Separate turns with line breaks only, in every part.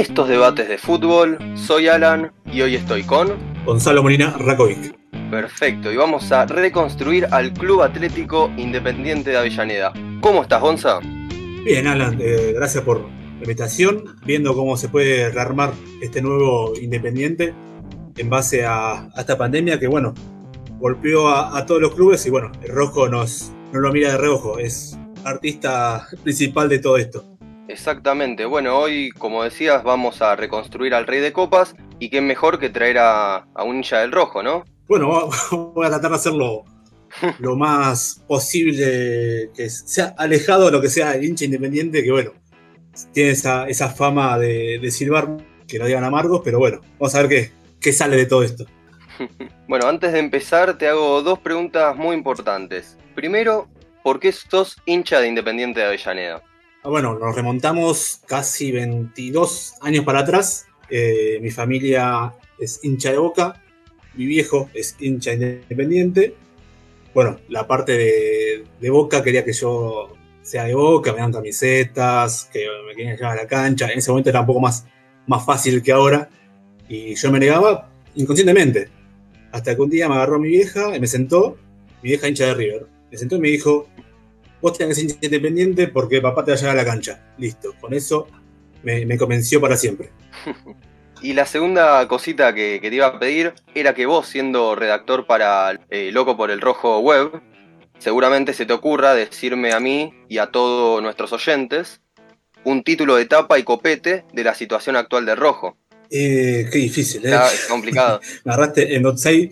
estos debates de fútbol. Soy Alan y hoy estoy con
Gonzalo Molina Rakovic.
Perfecto, y vamos a reconstruir al Club Atlético Independiente de Avellaneda. ¿Cómo estás, Gonza?
Bien, Alan, eh, gracias por la invitación. Viendo cómo se puede rearmar este nuevo Independiente en base a, esta pandemia que, bueno, golpeó a, todos los clubes y, bueno, el rojo nos, no lo mira de reojo, es artista principal de todo esto.
Exactamente, bueno, hoy como decías vamos a reconstruir al Rey de Copas y qué mejor que traer a, un hincha del rojo, ¿no?
Bueno, voy a tratar de hacerlo lo más posible que sea alejado de lo que sea el hincha independiente, que bueno, tiene esa, fama de, de, silbar, que lo digan amargos, pero bueno, vamos a ver qué, qué sale de todo esto.
Bueno, antes de empezar te hago dos preguntas muy importantes. Primero, ¿por qué sos hincha de Independiente de Avellaneda?
Ah, bueno, nos remontamos casi 22 años para atrás. Eh, mi familia es hincha de boca, mi viejo es hincha independiente. Bueno, la parte de, boca quería que yo sea de boca, me dan camisetas, que me querían llevar a la cancha. En ese momento era un poco más, más fácil que ahora. Y yo me negaba inconscientemente. Hasta que un día me agarró mi vieja y me sentó, mi vieja hincha de River. Me sentó y me dijo, vos tenés que ser independiente porque papá te va a llevar a la cancha. Listo, con eso me, convenció para siempre.
Y la segunda cosita que, te iba a pedir era que vos, siendo redactor para eh, Loco por el Rojo Web, seguramente se te ocurra decirme a mí y a todos nuestros oyentes un título de tapa y copete de la situación actual del Rojo.
Eh, qué difícil, ¿eh?
es complicado.
Me agarraste en Otsei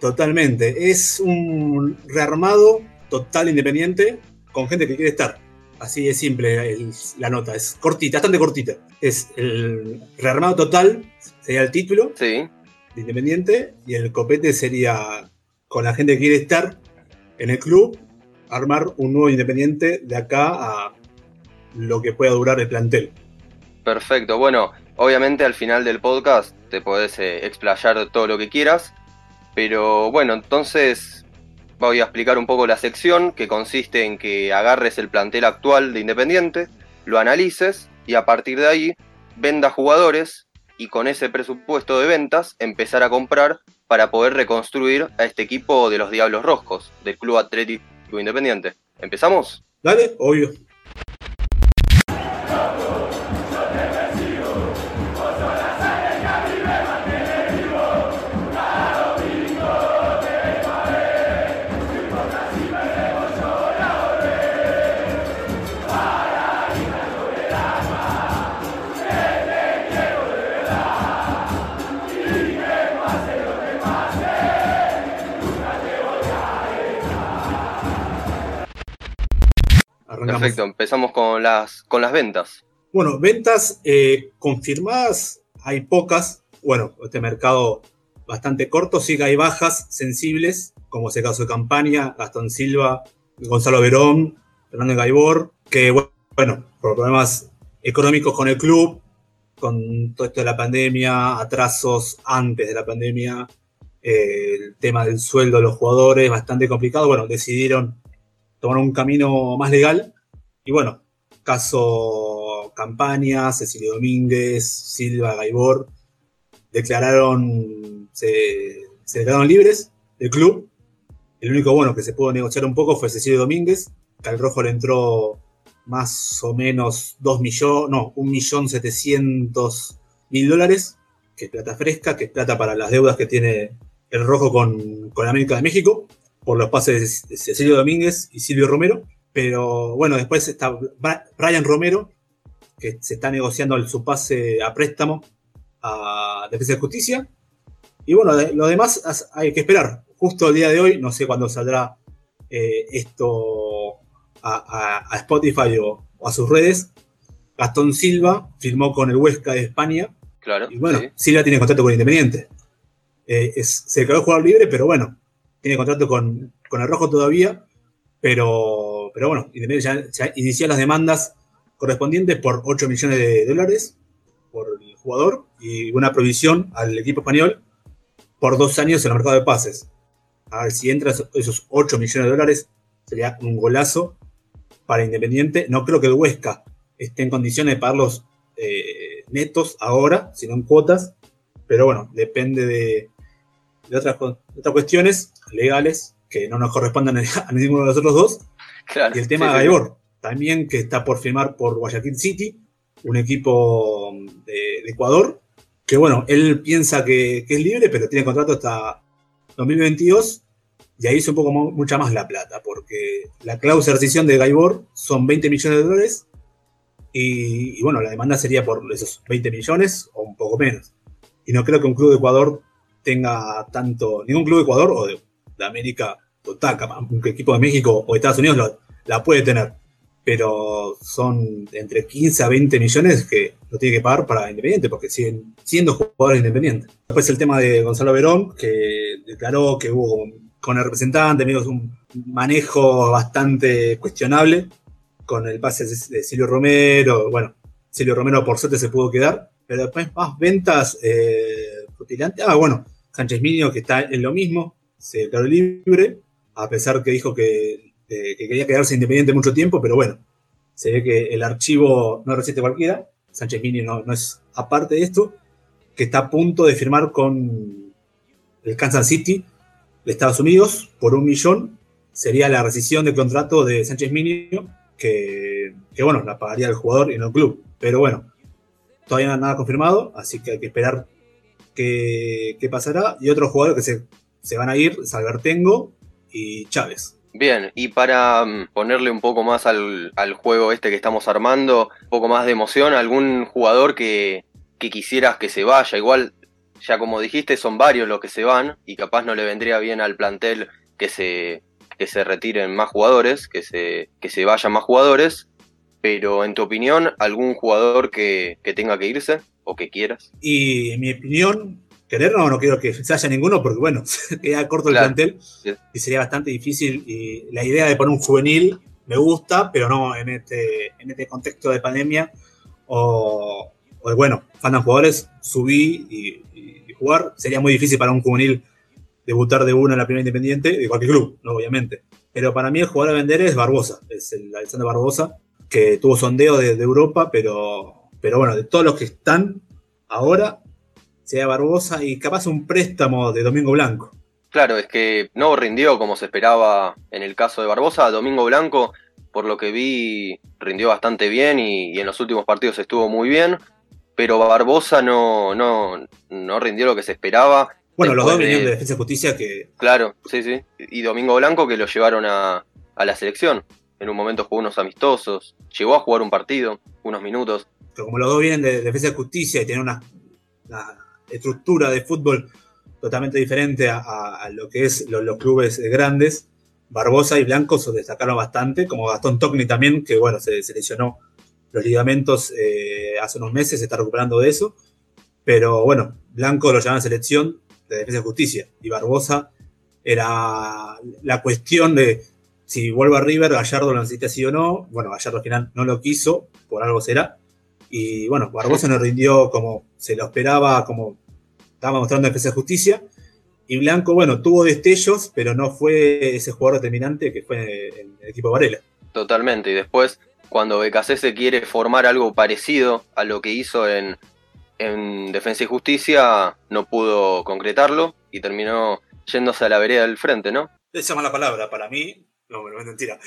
totalmente. Es un rearmado total independiente con gente que quiere estar. Así de simple la nota, es cortita, bastante cortita. Es el rearmado total, sería el título
sí.
de Independiente, y el copete sería con la gente que quiere estar en el club, armar un nuevo Independiente de acá a lo que pueda durar el plantel.
Perfecto, bueno, obviamente al final del podcast te podés eh, explayar todo lo que quieras, pero bueno, entonces voy a explicar un poco la sección, que consiste en que agarres el plantel actual de Independiente, lo analices y a partir de ahí venda jugadores y con ese presupuesto de ventas empezar a comprar para poder reconstruir a este equipo de los Diablos Rojos, del Club Atlético Independiente. ¿Empezamos?
Dale, obvio.
Perfecto, empezamos con las, con las ventas.
Bueno, ventas eh, confirmadas hay pocas. Bueno, este mercado bastante corto, sí que hay bajas sensibles, como es el caso de Campaña, Gastón Silva, Gonzalo Verón, Fernando Gaibor, que bueno, por problemas económicos con el club, con todo esto de la pandemia, atrasos antes de la pandemia, eh, el tema del sueldo de los jugadores, bastante complicado, bueno, decidieron tomar un camino más legal y bueno, caso Campaña, Cecilio Domínguez, Silva, Gaibor, declararon, se, declararon libres del club. El único bueno que se pudo negociar un poco fue Cecilio Domínguez, que al rojo le entró más o menos 2 millones, no, 1.700.000 dólares, que es plata fresca, que es plata para las deudas que tiene el rojo con, con América de México, por los pases de Cecilio Domínguez y Silvio Romero. Pero bueno, después está Brian Romero, que se está negociando su pase a préstamo a Defensa de Justicia. Y bueno, lo demás hay que esperar. Justo el día de hoy, no sé cuándo saldrá eh, esto a, Spotify o, a sus redes. Gastón Silva firmó con el Huesca de España.
Claro.
Y bueno, Silva tiene contrato con Independiente. Eh, se quedó jugador libre, pero bueno, tiene contrato con, con el Rojo todavía. Pero pero bueno, Independiente ya, inició las demandas correspondientes por 8 millones de dólares por el jugador y una provisión al equipo español por dos años en el mercado de pases. A ver, si entra esos 8 millones de dólares, sería un golazo para Independiente. No creo que el Huesca esté en condiciones de pagarlos eh, netos ahora, sino en cuotas. Pero bueno, depende de, otras, otras cuestiones legales que no nos corresponden a ninguno de los otros dos. Y el tema de Gaibor, también que está por firmar por Guayaquil City, un equipo de, Ecuador, que bueno, él piensa que, es libre, pero tiene contrato hasta 2022 y ahí es un poco mucha más la plata, porque la cláusula de rescisión de Gaibor son 20 millones de dólares y, bueno, la demanda sería por esos 20 millones o un poco menos. Y no creo que un club de Ecuador tenga tanto, ningún club de Ecuador o de, América, total, un equipo de México o Estados Unidos la puede tener, pero son entre 15 a 20 millones que lo tiene que pagar para Independiente, porque siguen siendo jugadores independientes. Después el tema de Gonzalo Verón, que declaró que hubo con el representante, amigos, un manejo bastante cuestionable con el pase de Silvio Romero. Bueno, Silvio Romero por suerte se pudo quedar, pero después más ventas eh, Ah, bueno, Sánchez Minio que está en lo mismo, se declaró libre, a pesar que dijo que, quería quedarse independiente mucho tiempo, pero bueno, se ve que el archivo no resiste cualquiera. Sánchez Minio no, no es aparte de esto, que está a punto de firmar con el Kansas City de Estados Unidos por un millón. Sería la rescisión del contrato de Sánchez Minio que, bueno, la pagaría el jugador y no el club. Pero bueno, todavía nada confirmado, así que hay que esperar qué, pasará. Y otros jugadores que se, van a ir, Salvertengo y Chávez.
Bien, y para mm, ponerle un poco más al, juego este que estamos armando, un poco más de emoción, algún jugador que, que quisieras que se vaya, igual ya como dijiste son varios los que se van y capaz no le vendría bien al plantel que se, que se retiren más jugadores, que se, que se vayan más jugadores, pero en tu opinión, ¿algún jugador que, tenga que irse o que quieras?
Y en mi opinión, querer no, no quiero que se haya ninguno porque bueno, queda corto el plantel y sería bastante difícil y la idea de poner un juvenil me gusta, pero no en este, en este contexto de pandemia o, bueno, faltan jugadores, subí y, y, jugar, sería muy difícil para un juvenil debutar de una en la primera independiente de cualquier club, ¿no? obviamente. Pero para mí el jugador a vender es Barbosa, es el Alexander Barbosa, que tuvo sondeo de, Europa, pero, pero bueno, de todos los que están ahora, sea Barbosa y capaz un préstamo de Domingo Blanco.
Claro, es que no rindió como se esperaba en el caso de Barbosa. Domingo Blanco, por lo que vi, rindió bastante bien y, en los últimos partidos estuvo muy bien. Pero Barbosa no, no, no rindió lo que se esperaba.
Bueno, los dos venían de, Defensa y Justicia que.
Claro, sí, sí. Y Domingo Blanco que lo llevaron a, la selección. En un momento jugó unos amistosos. Llegó a jugar un partido, unos minutos.
Pero como los dos vienen de Defensa y Justicia y tienen una, estructura de fútbol totalmente diferente a, lo que es los, clubes grandes, Barbosa y Blanco se destacaron bastante, como Gastón Tocni también, que bueno, se, se lesionó los ligamentos eh, hace unos meses, se está recuperando de eso. Pero bueno, Blanco lo llaman selección, de Defensa y Justicia. Y Barbosa era la cuestión de si vuelve a River, Gallardo lo necesita sí o no. Bueno, Gallardo al final no lo quiso, por algo será. Y bueno, Barbosa no rindió como se lo esperaba, como estaba mostrando Defensa y Justicia. Y Blanco, bueno, tuvo destellos, pero no fue ese jugador determinante que fue en el equipo de Varela.
Totalmente. Y después, cuando se quiere formar algo parecido a lo que hizo en, en Defensa y Justicia no pudo concretarlo y terminó yéndose a la vereda del frente, ¿no?
Esa es mala palabra para mí. No, no es mentira.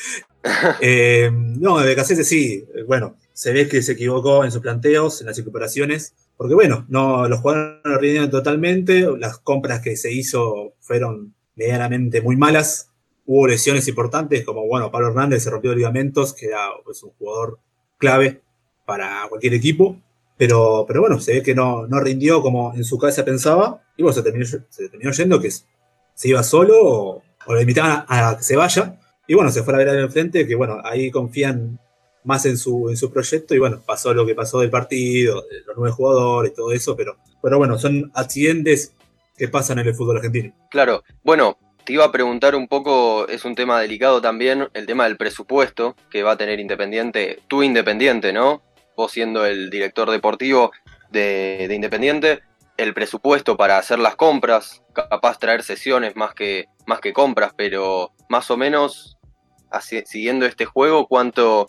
eh, no, de sí. Bueno, se ve que se equivocó en sus planteos, en las recuperaciones. Porque bueno, no, los jugadores no rindieron totalmente. Las compras que se hizo fueron medianamente muy malas. Hubo lesiones importantes, como bueno, Pablo Hernández se rompió ligamentos, que era pues, un jugador clave para cualquier equipo. Pero, pero bueno, se ve que no, no rindió como en su cabeza pensaba. Y bueno, se terminó, se terminó yendo que se iba solo o, lo invitaban a, que se vaya. Y bueno, se fue a vereda del frente, que bueno, ahí confían más en su, en su proyecto. Y bueno, pasó lo que pasó del partido, los nueve jugadores, todo eso. Pero, pero bueno, son accidentes que pasan en el fútbol argentino.
Claro, bueno, te iba a preguntar un poco, es un tema delicado también, el tema del presupuesto que va a tener Independiente, tú Independiente, ¿no? vos siendo el director deportivo de, Independiente, el presupuesto para hacer las compras, capaz traer sesiones más que, más que compras, pero más o menos siguiendo este juego, ¿cuánto,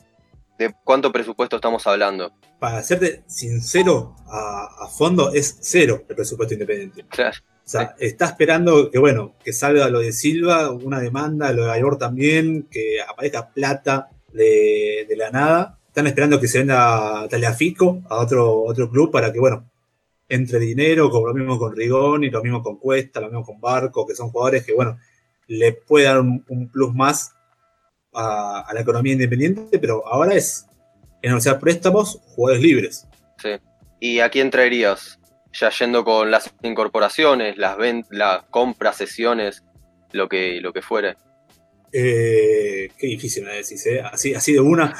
¿De cuánto presupuesto estamos hablando?
Para serte sincero, a, fondo es cero el presupuesto independiente.
Claro.
O sea, está esperando que, bueno, que salga lo de Silva, una demanda, lo de Aybor también, que aparezca plata de, la nada. Están esperando que se venda Taliafico a otro, otro club para que, bueno, entre dinero, como lo mismo con Rigón y lo mismo con Cuesta, lo mismo con Barco, que son jugadores que, bueno, le puede dar un, plus más a, la economía independiente, pero ahora es en negociar préstamos, jugadores libres.
Sí. ¿Y a quién traerías? Ya yendo con las incorporaciones, las, las compras, sesiones, lo que, lo que fuere.
Eh, qué difícil me decís, ¿eh? Así, así de una.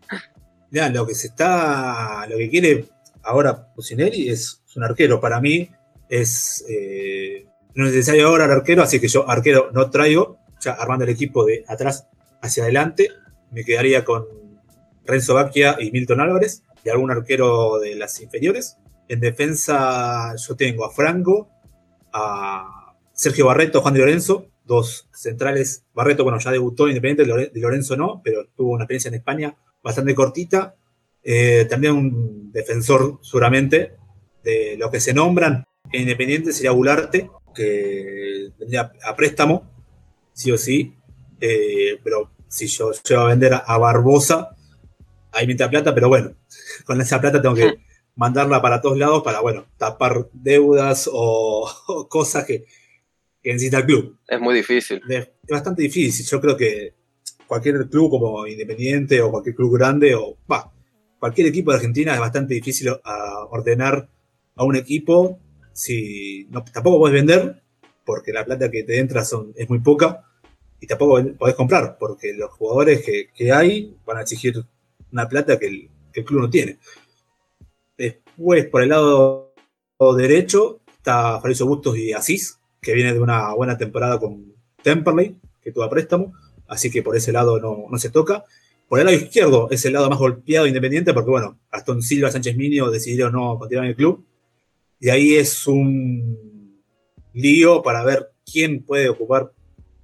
ya, lo que se está. Lo que quiere ahora Pusineri es, un arquero. Para mí es. Eh, no es necesario ahora el arquero, así que yo arquero no traigo. Ya armando el equipo de atrás hacia adelante. Me quedaría con Renzo Bacchia y Milton Álvarez. Y algún arquero de las inferiores. En defensa yo tengo a Franco, a Sergio Barreto, Juan de Lorenzo, dos centrales. Barreto, bueno, ya debutó Independiente, de Lorenzo no, pero tuvo una experiencia en España bastante cortita. Eh, también un defensor, seguramente, de lo que se nombran en Independiente sería Bularte, que vendría a préstamo, sí o sí. Eh, pero si yo llevo a vender a Barbosa, ahí me plata, pero bueno, con esa plata tengo que mandarla para todos lados para, bueno, tapar deudas o cosas que, que necesita el club.
Es muy difícil.
Es bastante difícil. Yo creo que cualquier club como Independiente o cualquier club grande o va, cualquier equipo de Argentina es bastante difícil a ordenar a un equipo si no, tampoco puedes vender porque la plata que te entra son, es muy poca y tampoco podés comprar porque los jugadores que, hay van a exigir una plata que el, que club no tiene. Después, por el lado derecho, está Fabrizio Bustos y Asís, que viene de una buena temporada con Temperley, que tuvo a préstamo, así que por ese lado no, se toca. Por el lado izquierdo es el lado más golpeado Independiente, porque bueno, Aston Silva, Sánchez Minio decidieron no continuar en el club. Y ahí es un lío para ver quién puede ocupar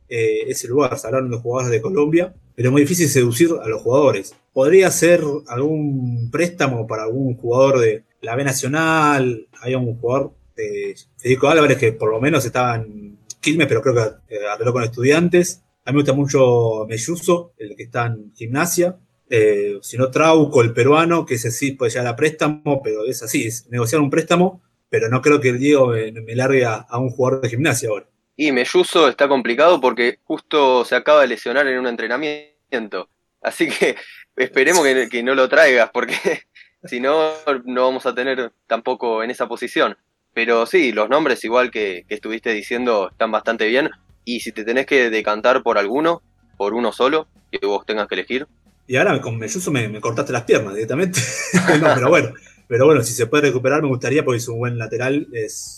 eh, ese lugar. Se hablaron de jugadores de Colombia, pero es muy difícil seducir a los jugadores. Podría ser algún préstamo para algún jugador de la B Nacional, hay un jugador este, Federico Álvarez, que por lo menos estaba en Quilmes, pero creo que eh, arregló con estudiantes. A mí me gusta mucho Melluso, el que está en gimnasia. Eh, si no, Trauco, el peruano, que ese sí puede llegar a préstamo, pero es así, es negociar un préstamo, pero no creo que Diego me, largue a, un jugador de gimnasia ahora.
Y Melluso está complicado porque justo se acaba de lesionar en un entrenamiento. Así que esperemos que, no lo traigas, porque si no, no vamos a tener tampoco en esa posición. Pero sí, los nombres, igual que, estuviste diciendo, están bastante bien. Y si te tenés que decantar por alguno, por uno solo, que vos tengas que elegir.
Y ahora con Melluso me, cortaste las piernas directamente. pero bueno, pero bueno, si se puede recuperar me gustaría porque es un buen lateral. Es,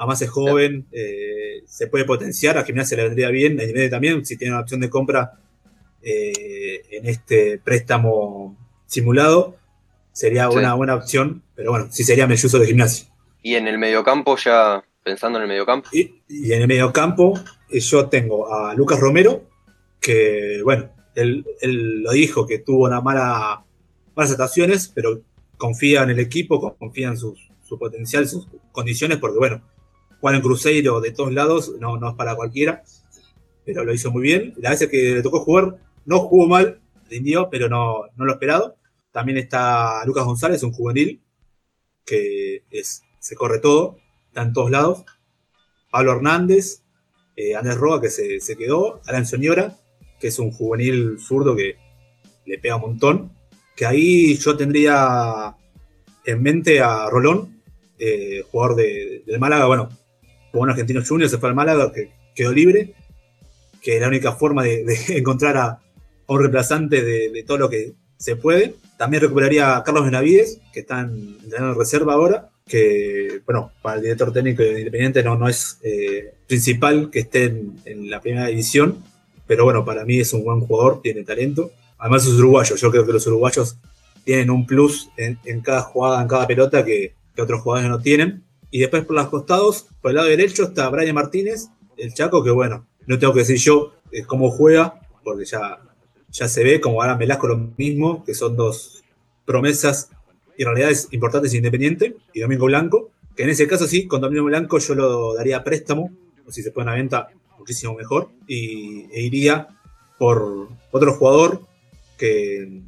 además es joven, eh, se puede potenciar, a Gimnasia le vendría bien, a también, si tiene una opción de compra eh, en este préstamo simulado, sería una buena opción, pero bueno, sí sería Melluso de Gimnasia.
Y en el mediocampo, ya pensando en el mediocampo.
Y, y en el mediocampo, eh, yo tengo a Lucas Romero, que, bueno, él, lo dijo, que tuvo una mala, malas actuaciones, pero confía en el equipo, confía en su, potencial, sus condiciones, porque, bueno, jugar en Cruzeiro de todos lados no, no es para cualquiera, pero lo hizo muy bien. La vez que le tocó jugar, no jugó mal, rindió, pero no, no lo esperado. También está Lucas González, un juvenil, que es se corre todo, está en todos lados. Pablo Hernández, eh, Andrés Roa, que se, quedó, Alan Soñora, que es un juvenil zurdo que le pega un montón, que ahí yo tendría en mente a Rolón, eh, jugador de, del Málaga, bueno, como un argentino junior, se fue al Málaga, que quedó libre, que es la única forma de, encontrar a, un reemplazante de, todo lo que se puede. También recuperaría a Carlos Benavides, que está en, en reserva ahora, que, bueno, para el director técnico Independiente no, no es eh, principal que esté en, la primera división, pero bueno, para mí es un buen jugador, tiene talento. Además es uruguayo, yo creo que los uruguayos tienen un plus en, cada jugada, en cada pelota que, otros jugadores no tienen. Y después por los costados, por el lado derecho está Brian Martínez, el Chaco, que bueno, no tengo que decir yo eh, cómo juega, porque ya ya se ve como ahora Velasco lo mismo, que son dos promesas y realidades importantes e Independiente, y Domingo Blanco, que en ese caso sí, con Domingo Blanco yo lo daría a préstamo, o si se pone a venta, muchísimo mejor, y, e iría por otro jugador que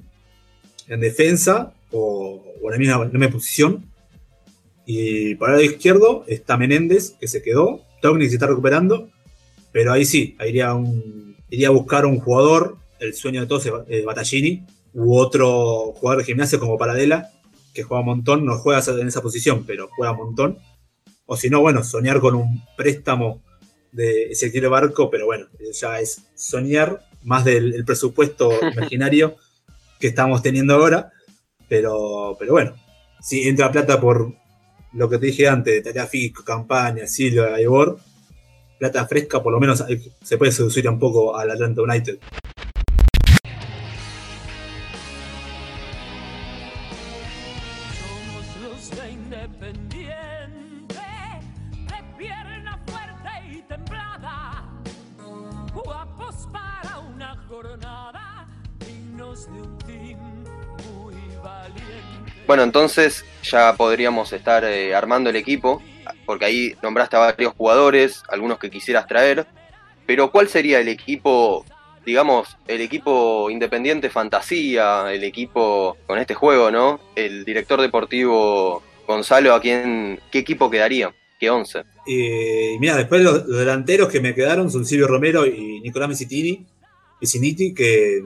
en defensa o, en la misma, misma, posición. Y por el lado izquierdo está Menéndez, que se quedó, Togni se está recuperando, pero ahí sí, ahí iría, un, iría a buscar un jugador, el sueño de todos es Battaglini, u otro jugador de gimnasia como Paradela, que juega un montón, no juega en esa posición, pero juega un montón. O si no, bueno, soñar con un préstamo de Ezequiel Barco, pero bueno, ya es soñar más del presupuesto imaginario que estamos teniendo ahora. Pero, pero bueno, si entra plata por lo que te dije antes, Tarea Fisco, Campaña, Silva, Ibor, plata fresca, por lo menos se puede seducir un poco al Atlanta United.
Bueno, entonces ya podríamos estar eh, armando el equipo, porque ahí nombraste a varios jugadores, algunos que quisieras traer, pero ¿cuál sería el equipo, digamos, el equipo independiente fantasía, el equipo con este juego, ¿no? El director deportivo Gonzalo, ¿a quién, qué equipo quedaría? ¿Qué once?
Y mira, después los, delanteros que me quedaron son Silvio Romero y Nicolás Mesitini, Messiniti, que,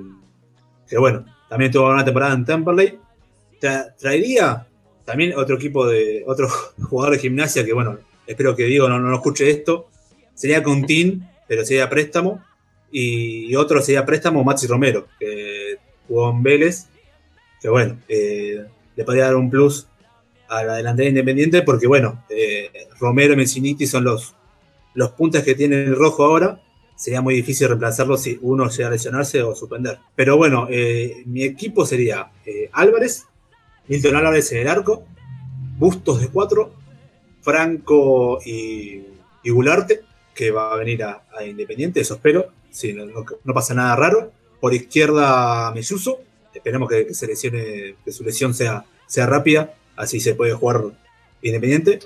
que bueno, también tuvo una temporada en Temperley traería también otro equipo de otro jugador de gimnasia que, bueno, espero que Diego no, no, escuche esto. Sería Contín, pero sería préstamo. Y, otro sería préstamo Maxi Romero, que jugó en Vélez. Que bueno, eh, le podría dar un plus a la delantera independiente porque, bueno, eh, Romero y Messiniti son los, los puntos que tiene el rojo ahora. Sería muy difícil reemplazarlo si uno llega a lesionarse o suspender. Pero bueno, eh, mi equipo sería Álvarez, Milton Álvarez en el arco, Bustos de cuatro, Franco y, y Gularte, que va a venir a, Independiente, eso espero, si no, pasa nada raro. Por izquierda Mesuso, esperemos que, se lesione, que su lesión sea, sea rápida, así se puede jugar Independiente.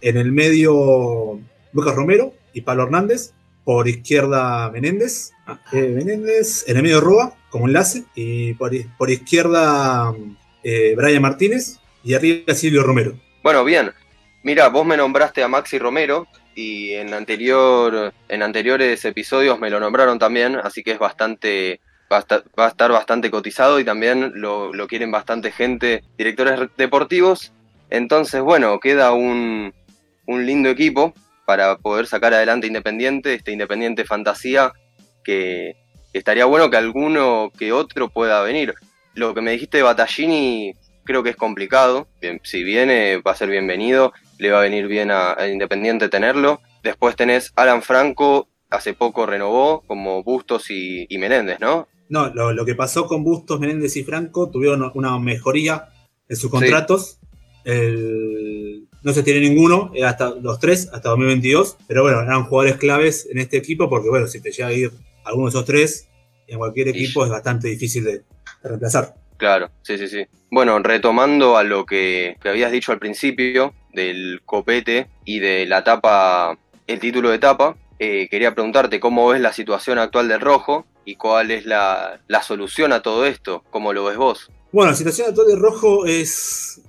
En el medio Lucas Romero y Pablo Hernández, por izquierda Menéndez, ah, eh, Menéndez, en el medio Roa como enlace, y por, por izquierda eh, Brian Martínez y arriba Silvio Romero.
Bueno, bien. Mira, vos me nombraste a Maxi Romero y en, anterior, en anteriores episodios me lo nombraron también, así que es bastante va a estar, bastante cotizado y también lo, quieren bastante gente, directores deportivos. Entonces, bueno, queda un, lindo equipo para poder sacar adelante Independiente, este Independiente Fantasía, que estaría bueno que alguno que otro pueda venir. Lo que me dijiste de Battaglini creo que es complicado. si viene, va a ser bienvenido. Le va a venir bien a, Independiente tenerlo. Después tenés Alan Franco, hace poco renovó, como Bustos y, Menéndez, ¿no?
No, lo, que pasó con Bustos, Menéndez y Franco tuvieron una mejoría en sus contratos. no se tiene ninguno, hasta los tres, hasta 2022. Pero bueno, eran jugadores claves en este equipo porque, bueno, si te llega a ir alguno de esos tres, en cualquier equipo es bastante difícil de, reemplazar.
Claro, sí, sí, sí. Bueno, retomando a lo que, habías dicho al principio del copete y de la tapa, el título de etapa, eh, quería preguntarte cómo ves la situación actual del rojo y cuál es la, solución a todo esto, cómo lo ves vos.
Bueno, la situación actual del rojo es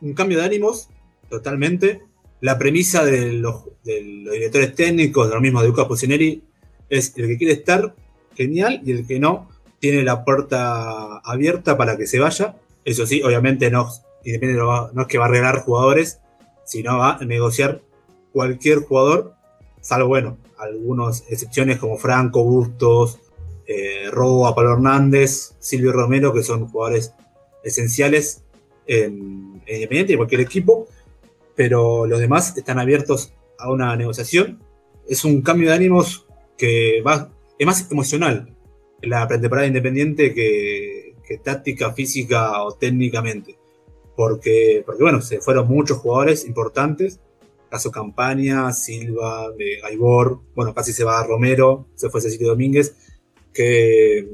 un cambio de ánimos, totalmente. La premisa de los, directores técnicos, de lo mismo de Lucas Pocineri, es el que quiere estar, genial, y el que no, tiene la puerta abierta para que se vaya. Eso sí, obviamente no, es que va a regalar jugadores, sino va a negociar cualquier jugador, salvo, bueno, algunas excepciones como Franco, Bustos, eh, Robo, Pablo Hernández, Silvio Romero, que son jugadores esenciales en, en Independiente y cualquier equipo, pero los demás están abiertos a una negociación. Es un cambio de ánimos que va, es más emocional la pretemporada independiente que, táctica, física o técnicamente. Porque, porque, bueno, se fueron muchos jugadores importantes. Caso Campaña, Silva, Gaibor, bueno, casi se va Romero, se fue Cecilio Domínguez, que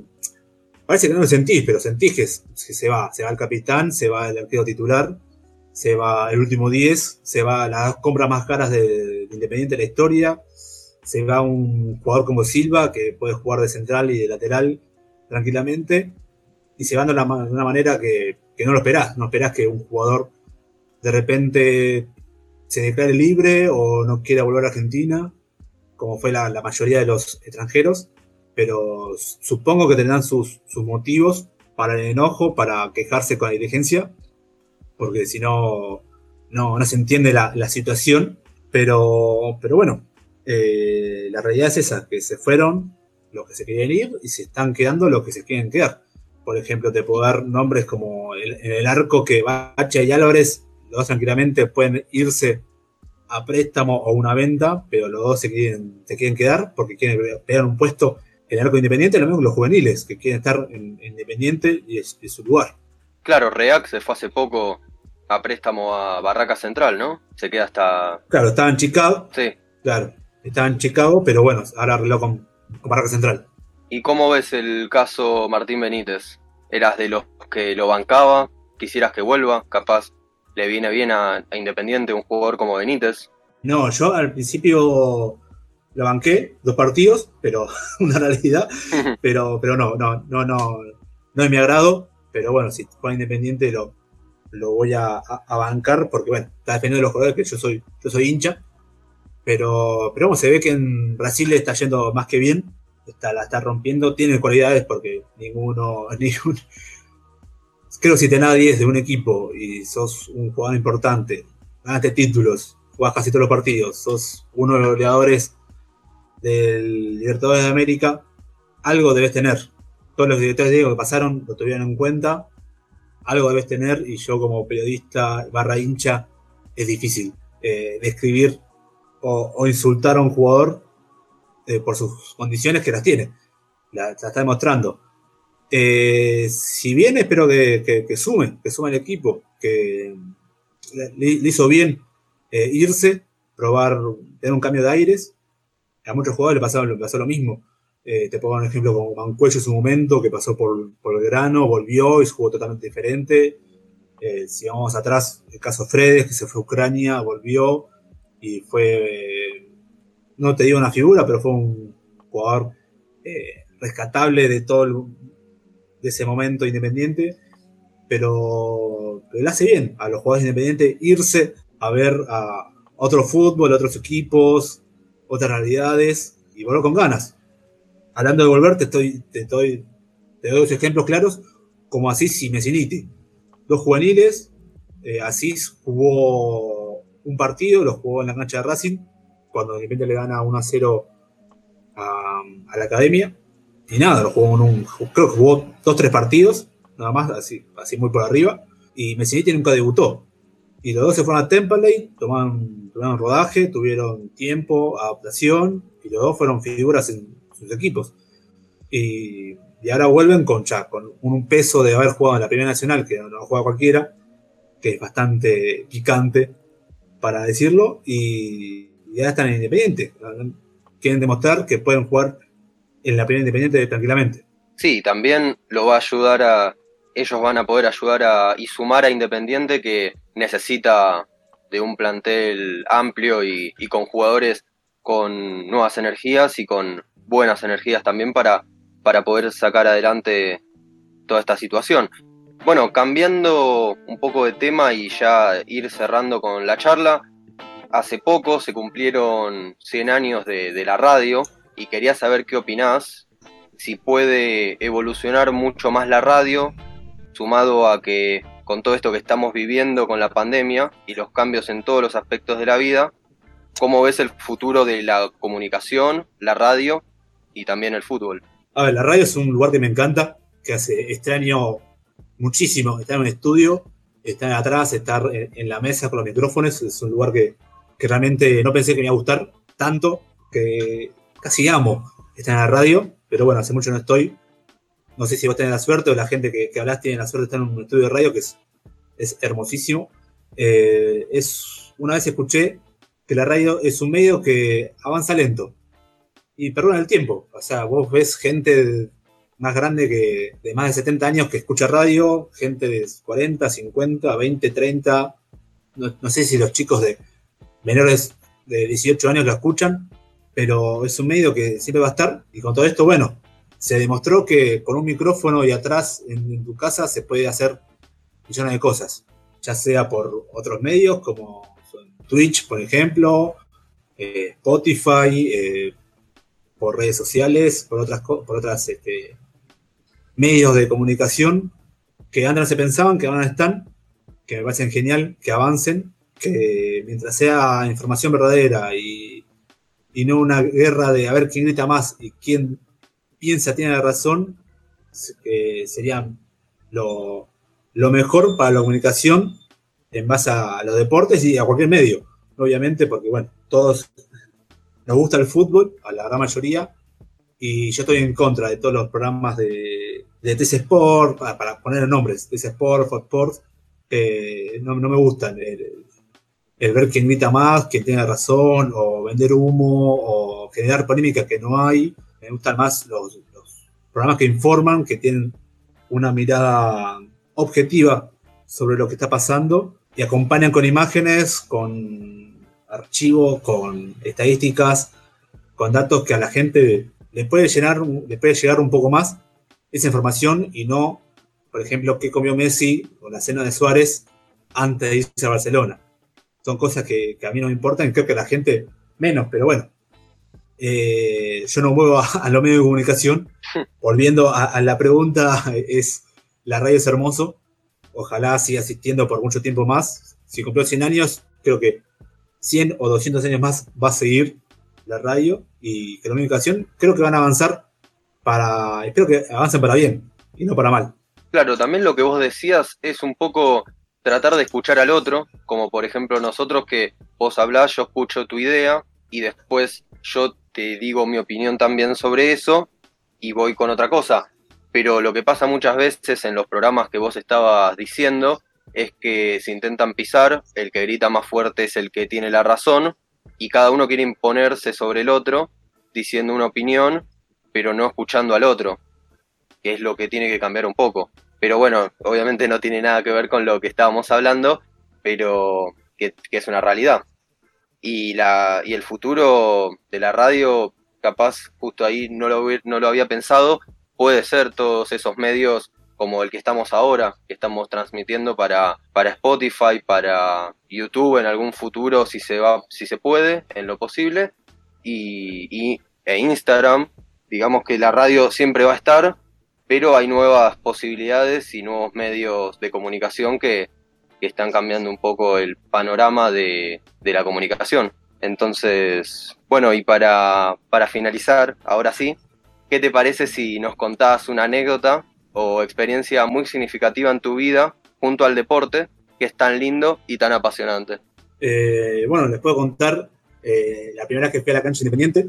parece que no lo sentís, pero sentís que, se va. Se va el capitán, se va el arquero titular, se va el último 10, se va las compras más caras de, Independiente de la historia, se va un jugador como Silva, que puede jugar de central y de lateral tranquilamente, y se va de una, manera que, no lo esperás. No esperás que un jugador de repente se declare libre o no quiera volver a Argentina, como fue la mayoría de los extranjeros pero supongo que tendrán sus, motivos para el enojo, para quejarse con la dirigencia, porque si no, no, se entiende la, situación, pero, pero bueno, eh, la realidad es esa, que se fueron los que se querían ir y se están quedando los que se quieren quedar. Por ejemplo, te puedo dar nombres como en el, arco que Bacha y Álvarez, los dos tranquilamente pueden irse a préstamo o una venta, pero los dos se quieren, se quieren quedar porque quieren pegar un puesto el arco independiente, lo mismo que los juveniles, que quieren estar en, Independiente y es, su lugar.
Claro, Reac se fue hace poco a préstamo a Barraca Central, ¿no? Se queda hasta.
Claro, estaba en Chicago.
Sí.
Claro, estaba en Chicago, pero bueno, ahora arregló con, Barraca Central.
¿Y cómo ves el caso Martín Benítez? ¿Eras de los que lo bancaba? ¿Quisieras que vuelva? Capaz le viene bien a Independiente un jugador como Benítez.
No, yo al principio lo banqué, dos partidos, pero una realidad. Pero, pero no, no, no, no, no es mi agrado. Pero bueno, si juega independiente lo, lo voy a, bancar porque bueno, está defendiendo de los jugadores que yo soy, yo soy hincha. Pero, pero bueno, se ve que en Brasil está yendo más que bien. Está, la está rompiendo, tiene cualidades porque ninguno, ningún, creo que si tenés 10 de un equipo y sos un jugador importante, ganaste títulos, jugás casi todos los partidos, sos uno de los goleadores del Libertadores de América, algo debes tener. Todos los directores de que pasaron lo tuvieron en cuenta, algo debes tener y yo como periodista barra hincha es difícil eh, describir o, insultar a un jugador eh, por sus condiciones que las tiene, la, está demostrando. Eh, si bien espero que, sume, que sume el equipo, que le, hizo bien irse, probar, tener un cambio de aires a muchos jugadores le pasó, lo mismo. Eh, te pongo un ejemplo como Mancuello en su momento, que pasó por, el grano, volvió y jugó totalmente diferente. Eh, si vamos atrás, el caso Fredes, que se fue a Ucrania, volvió y fue, no te digo una figura, pero fue un jugador eh, rescatable de todo de ese momento independiente. Pero, hace bien a los jugadores independientes irse a ver a otro fútbol, otros equipos, otras realidades y volver con ganas. Hablando de volver, te, estoy, te, estoy, te doy dos ejemplos claros, como Asís y Messiniti. Dos juveniles, eh, Asís jugó un partido, lo jugó en la cancha de Racing, cuando de repente le gana 1 a 0 a, la academia. Y nada, lo jugó en un, creo que jugó dos, tres partidos, nada más, así, así muy por arriba. Y Messiniti nunca debutó. Y los dos se fueron a Temple, tomaron, rodaje, tuvieron tiempo, adaptación, y los dos fueron figuras en sus equipos. Y, ahora vuelven con ya, con un peso de haber jugado en la Primera Nacional, que no lo juega cualquiera, que es bastante picante, para decirlo, y, ya están en Independiente. Quieren demostrar que pueden jugar en la Primera Independiente tranquilamente.
Sí, también lo va a ayudar a, ellos van a poder ayudar a, y sumar a Independiente que necesita de un plantel amplio y, con jugadores con nuevas energías y con buenas energías también para, para poder sacar adelante toda esta situación. Bueno, cambiando un poco de tema y ya ir cerrando con la charla, hace poco se cumplieron 100 años de, la radio y quería saber qué opinás, si puede evolucionar mucho más la radio sumado a que con todo esto que estamos viviendo con la pandemia y los cambios en todos los aspectos de la vida, ¿cómo ves el futuro de la comunicación, la radio y también el fútbol?
A ver, la radio es un lugar que me encanta, que hace extraño muchísimo estar en un estudio, estar atrás, estar en, la mesa con los micrófonos, es un lugar que, que realmente no pensé que me iba a gustar tanto, que casi amo estar en la radio, pero bueno, hace mucho no estoy, no sé si vos tenés la suerte o la gente que, que hablas tiene la suerte de estar en un estudio de radio que es, es hermosísimo. Eh, es, una vez escuché que la radio es un medio que avanza lento y perdona el tiempo. O sea, vos ves gente más grande que de más de 70 años que escucha radio, gente de 40, 50, 20, 30, no, sé si los chicos de menores de 18 años lo escuchan, pero es un medio que siempre va a estar. Y con todo esto, bueno, se demostró que con un micrófono y atrás en, tu casa se puede hacer millones de cosas, ya sea por otros medios como Twitch, por ejemplo, eh, Spotify, eh, por redes sociales, por otras, por otras este, medios de comunicación que antes se pensaban, que ahora están, que me parecen genial, que avancen, que mientras sea información verdadera y, no una guerra de a ver quién grita más y quién piensa tiene la razón, sería lo, mejor para la comunicación en base a los deportes y a cualquier medio, obviamente, porque bueno, todos nos gusta el fútbol, a la gran mayoría, y yo estoy en contra de todos los programas de, de TC Sport, para, poner nombres, TC Sport, Fox Sports, no, me gustan. El, ver quién grita más, quién tiene razón, o vender humo, o generar polémica que no hay. Me gustan más los, programas que informan, que tienen una mirada objetiva sobre lo que está pasando y acompañan con imágenes, con archivos, con estadísticas, con datos que a la gente le puede, llenar, le puede llegar un poco más esa información y no, por ejemplo, qué comió Messi o la cena de Suárez antes de irse a Barcelona. Son cosas que, a mí no me importan, creo que a la gente menos, pero bueno. Eh, yo no muevo a, los medios de comunicación. Volviendo a, la pregunta, es la radio es hermoso. Ojalá siga asistiendo por mucho tiempo más. Si cumplió 100 años, creo que 100 o 200 años más va a seguir la radio y comunicación creo que van a avanzar para, espero que avancen para bien y no para mal.
Claro, también lo que vos decías es un poco tratar de escuchar al otro, como por ejemplo nosotros que vos hablás, yo escucho tu idea y después yo te digo mi opinión también sobre eso y voy con otra cosa. Pero lo que pasa muchas veces en los programas que vos estabas diciendo es que se intentan pisar, el que grita más fuerte es el que tiene la razón y cada uno quiere imponerse sobre el otro diciendo una opinión pero no escuchando al otro, que es lo que tiene que cambiar un poco. Pero bueno, obviamente no tiene nada que ver con lo que estábamos hablando, pero que, es una realidad. Y, la, y el futuro de la radio, capaz justo ahí no lo, no lo había pensado, puede ser todos esos medios como el que estamos ahora, que estamos transmitiendo para, para Spotify, para YouTube en algún futuro, si se va, si se puede, en lo posible, y, e Instagram, digamos que la radio siempre va a estar, pero hay nuevas posibilidades y nuevos medios de comunicación que, están cambiando un poco el panorama de, la comunicación. Entonces, bueno, y para, para finalizar, ahora sí, ¿qué te parece si nos contás una anécdota o experiencia muy significativa en tu vida junto al deporte que es tan lindo y tan apasionante?
Eh, bueno, les puedo contar eh, la primera vez que fui a la cancha independiente.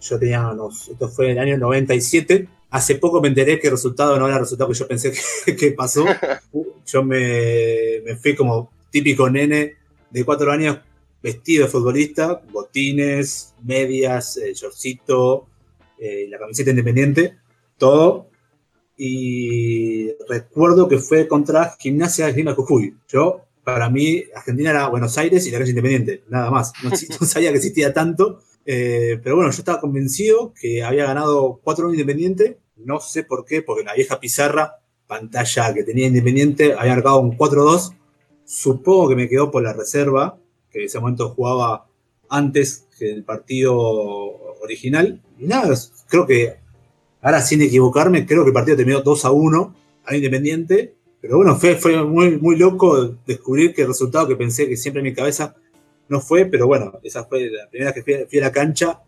Yo tenía unos, esto fue en el año 97. Hace poco me enteré que el resultado no era el resultado que yo pensé que, pasó. Yo me, fui como típico nene de cuatro años vestido de futbolista, botines, medias, el shortcito, eh, la camiseta independiente, todo. Y recuerdo que fue contra Gimnasia de Lima Jujuy. Yo, para mí, Argentina era Buenos Aires y la cancha independiente, nada más. no sabía que existía tanto. Eh, pero bueno, yo estaba convencido que había ganado 4-1 Independiente. No sé por qué, porque la vieja pizarra, pantalla que tenía Independiente, había marcado un 4-2. Supongo que me quedó por la reserva, que en ese momento jugaba antes que el partido original. Y nada, creo que, ahora sin equivocarme, creo que el partido terminó 2 1 a Independiente. Pero bueno, fue, fue muy, muy loco descubrir que el resultado que pensé que siempre en mi cabeza no fue, pero bueno, esa fue la primera vez que fui, a la cancha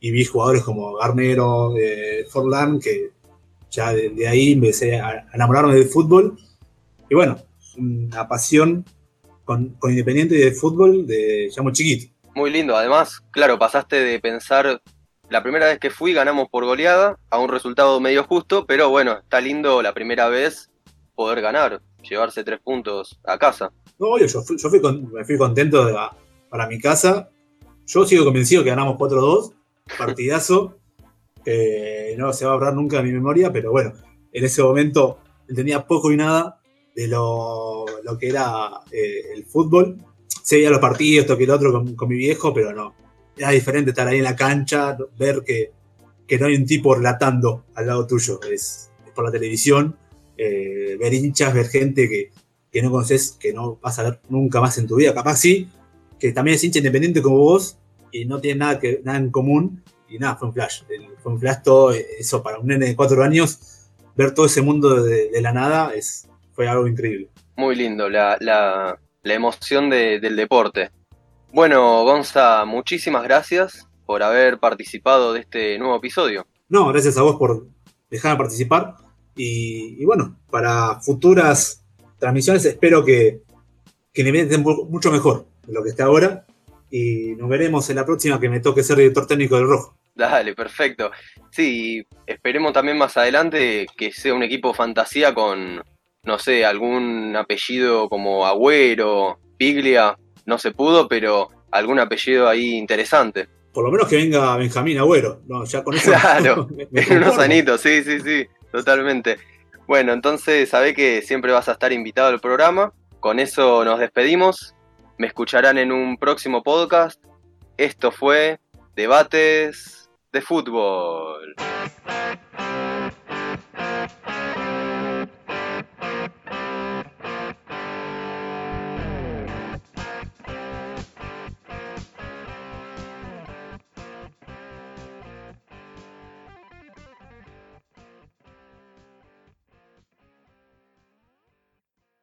y vi jugadores como Garnero, eh, Forlán, que ya de, ahí empecé a enamorarme del fútbol. Y bueno, una pasión con, Independiente y de fútbol de ya muy chiquito.
Muy lindo, además, claro, pasaste de pensar, la primera vez que fui ganamos por goleada, a un resultado medio justo, pero bueno, está lindo la primera vez poder ganar, llevarse tres puntos a casa.
No, yo, fui, yo fui me fui contento para mi casa. Yo sigo convencido que ganamos 4-2, partidazo. no se va a borrar nunca de mi memoria, pero bueno, en ese momento entendía poco y nada de lo, que era eh, el fútbol. Seguía los partidos, esto que el otro con, mi viejo, pero no. Era diferente estar ahí en la cancha, ver que, no hay un tipo relatando al lado tuyo. Es, por la televisión, eh, ver hinchas, ver gente que, no conoces, que no vas a ver nunca más en tu vida. Capaz sí, que también es hincha independiente como vos y no tiene nada, que, nada en común. Y nada, fue un flash. Fue un flash todo eso para un nene de cuatro años. Ver todo ese mundo de, la nada es, fue algo increíble.
Muy lindo, la, la emoción del deporte. Bueno, Gonza, muchísimas gracias por haber participado de este nuevo episodio.
No, gracias a vos por dejarme participar. Y, bueno, para futuras transmisiones espero que, que me estén mucho mejor de lo que está ahora. Y nos veremos en la próxima que me toque ser director técnico del Rojo.
Dale, perfecto. Sí, esperemos también más adelante que sea un equipo fantasía con, no sé, algún apellido como Agüero, Piglia, no se pudo, pero algún apellido ahí interesante.
Por lo menos que venga Benjamín Agüero, no, ya con eso.
Claro, unos anitos, sí, sí, sí, totalmente. Bueno, entonces sabe que siempre vas a estar invitado al programa. Con eso nos despedimos. Me escucharán en un próximo podcast. Esto fue Debates de Fútbol.